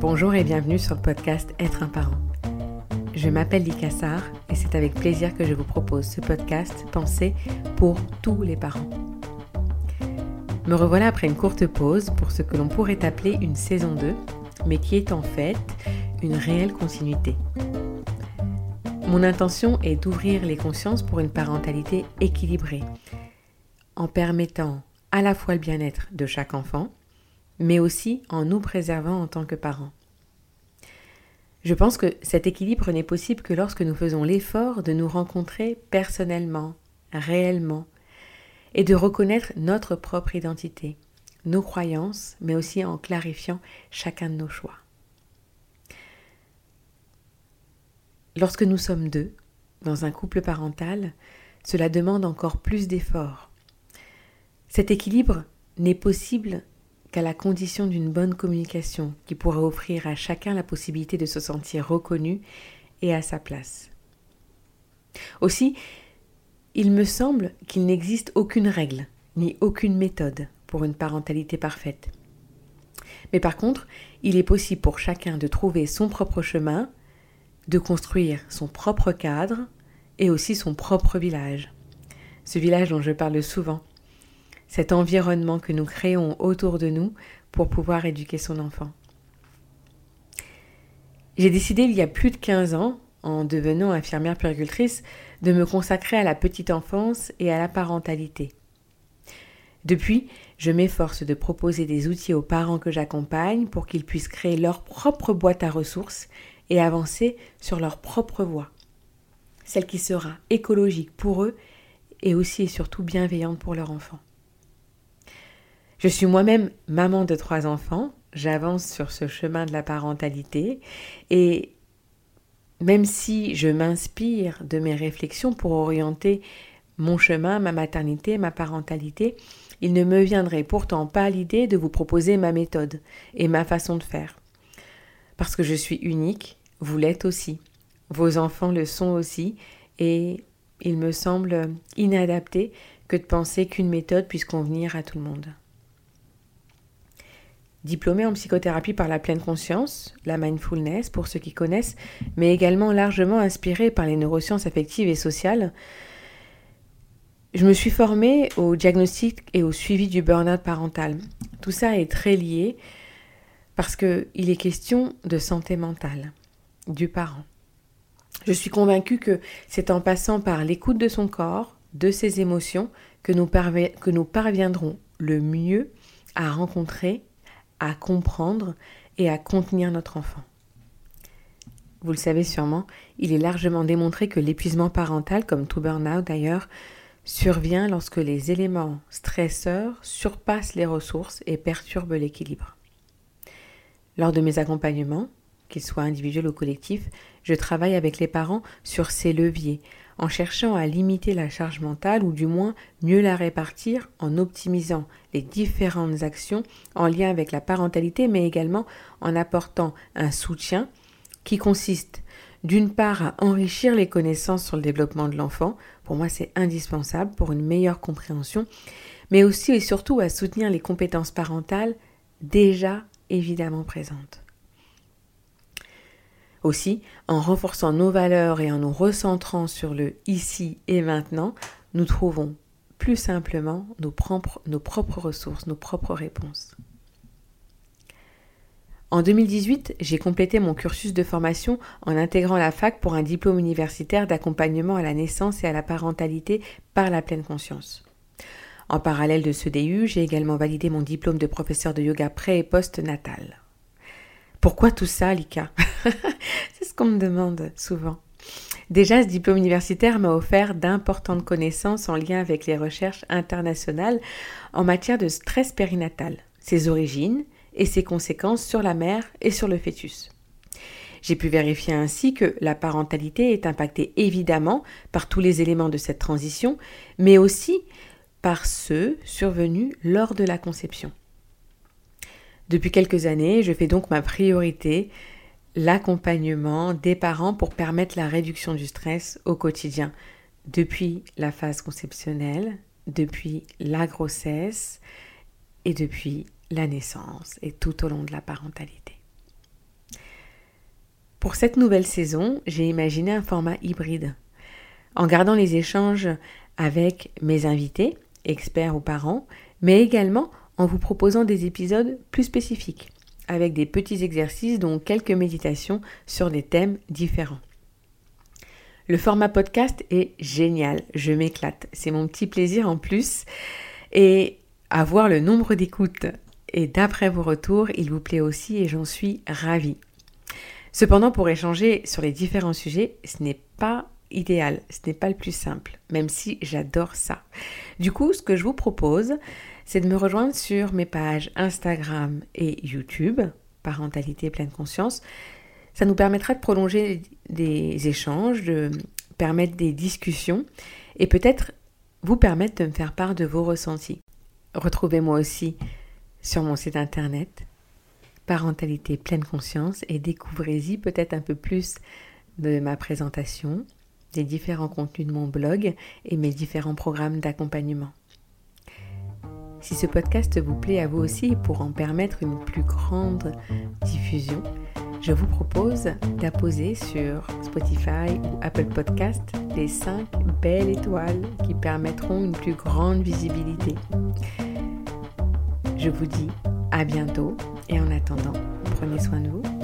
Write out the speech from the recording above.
Bonjour et bienvenue sur le podcast Être un parent. Je m'appelle Lika Sarr et c'est avec plaisir que je vous propose ce podcast pensé pour tous les parents. Me revoilà après une courte pause pour ce que l'on pourrait appeler une saison 2, mais qui est en fait une réelle continuité. Mon intention est d'ouvrir les consciences pour une parentalité équilibrée, en permettant à la fois le bien-être de chaque enfant, mais aussi en nous préservant en tant que parents. Je pense que cet équilibre n'est possible que lorsque nous faisons l'effort de nous rencontrer personnellement, réellement, et de reconnaître notre propre identité, nos croyances, mais aussi en clarifiant chacun de nos choix. Lorsque nous sommes deux, dans un couple parental, cela demande encore plus d'efforts. Cet équilibre n'est possible qu'à la condition d'une bonne communication qui pourra offrir à chacun la possibilité de se sentir reconnu et à sa place. Aussi, il me semble qu'il n'existe aucune règle ni aucune méthode pour une parentalité parfaite. Mais par contre, il est possible pour chacun de trouver son propre chemin, de construire son propre cadre et aussi son propre village. Ce village dont je parle souvent, cet environnement que nous créons autour de nous pour pouvoir éduquer son enfant. J'ai décidé il y a plus de 15 ans, en devenant infirmière puricultrice, de me consacrer à la petite enfance et à la parentalité. Depuis, je m'efforce de proposer des outils aux parents que j'accompagne pour qu'ils puissent créer leur propre boîte à ressources et avancer sur leur propre voie, celle qui sera écologique pour eux et aussi et surtout bienveillante pour leur enfant. Je suis moi-même maman de trois enfants, j'avance sur ce chemin de la parentalité et même si je m'inspire de mes réflexions pour orienter mon chemin, ma maternité, ma parentalité, il ne me viendrait pourtant pas l'idée de vous proposer ma méthode et ma façon de faire. Parce que je suis unique, vous l'êtes aussi. Vos enfants le sont aussi et il me semble inadapté que de penser qu'une méthode puisse convenir à tout le monde. Diplômée en psychothérapie par la pleine conscience, la mindfulness pour ceux qui connaissent, mais également largement inspirée par les neurosciences affectives et sociales, je me suis formée au diagnostic et au suivi du burn-out parental. Tout ça est très lié parce qu'il est question de santé mentale du parent. Je suis convaincue que c'est en passant par l'écoute de son corps, de ses émotions, que nous, que nous parviendrons le mieux à rencontrer à comprendre et à contenir notre enfant. Vous le savez sûrement, il est largement démontré que l'épuisement parental, comme tout burn-out d'ailleurs, survient lorsque les éléments stresseurs surpassent les ressources et perturbent l'équilibre. Lors de mes accompagnements, qu'ils soient individuels ou collectifs, je travaille avec les parents sur ces leviers en cherchant à limiter la charge mentale ou du moins mieux la répartir en optimisant les différentes actions en lien avec la parentalité mais également en apportant un soutien qui consiste d'une part à enrichir les connaissances sur le développement de l'enfant, pour moi c'est indispensable pour une meilleure compréhension, mais aussi et surtout à soutenir les compétences parentales déjà évidemment présentes. Aussi, en renforçant nos valeurs et en nous recentrant sur le ici et maintenant, nous trouvons plus simplement nos propres, ressources, nos propres réponses. En 2018, j'ai complété mon cursus de formation en intégrant la fac pour un diplôme universitaire d'accompagnement à la naissance et à la parentalité par la pleine conscience. En parallèle de ce DU, j'ai également validé mon diplôme de professeur de yoga pré et post-natal. Pourquoi tout ça, Lika C'est ce qu'on me demande souvent. Déjà, ce diplôme universitaire m'a offert d'importantes connaissances en lien avec les recherches internationales en matière de stress périnatal, ses origines et ses conséquences sur la mère et sur le fœtus. J'ai pu vérifier ainsi que la parentalité est impactée évidemment par tous les éléments de cette transition, mais aussi par ceux survenus lors de la conception. Depuis quelques années, je fais donc ma priorité l'accompagnement des parents pour permettre la réduction du stress au quotidien, depuis la phase conceptionnelle, depuis la grossesse et depuis la naissance et tout au long de la parentalité. Pour cette nouvelle saison, j'ai imaginé un format hybride. En gardant les échanges avec mes invités, experts ou parents, mais également en vous proposant des épisodes plus spécifiques, avec des petits exercices dont quelques méditations sur des thèmes différents. Le format podcast est génial, je m'éclate, c'est mon petit plaisir en plus. Et à voir le nombre d'écoutes et d'après vos retours, il vous plaît aussi et j'en suis ravie. Cependant, pour échanger sur les différents sujets, ce n'est pas idéal, ce n'est pas le plus simple, même si j'adore ça. Du coup, ce que je vous propose, c'est de me rejoindre sur mes pages Instagram et YouTube, Parentalité pleine conscience. Ça nous permettra de prolonger des échanges, de permettre des discussions et peut-être vous permettre de me faire part de vos ressentis. Retrouvez-moi aussi sur mon site internet Parentalité pleine conscience et découvrez-y peut-être un peu plus de ma présentation, des différents contenus de mon blog et mes différents programmes d'accompagnement. Si ce podcast vous plaît à vous aussi pour en permettre une plus grande diffusion, je vous propose d'apposer sur Spotify ou Apple Podcast les 5 belles étoiles qui permettront une plus grande visibilité. Je vous dis à bientôt et en attendant, prenez soin de vous